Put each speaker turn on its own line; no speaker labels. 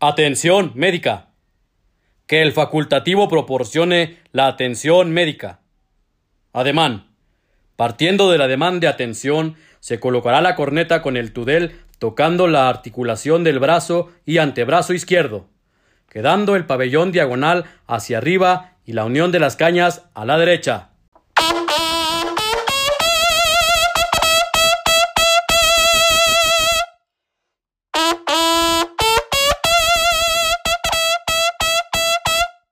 Atención médica. Que el facultativo proporcione la atención médica. Ademán. Partiendo del ademán de atención, se colocará la corneta con el tudel tocando la articulación del brazo y antebrazo izquierdo, quedando el pabellón diagonal hacia arriba y la unión de las cañas a la derecha.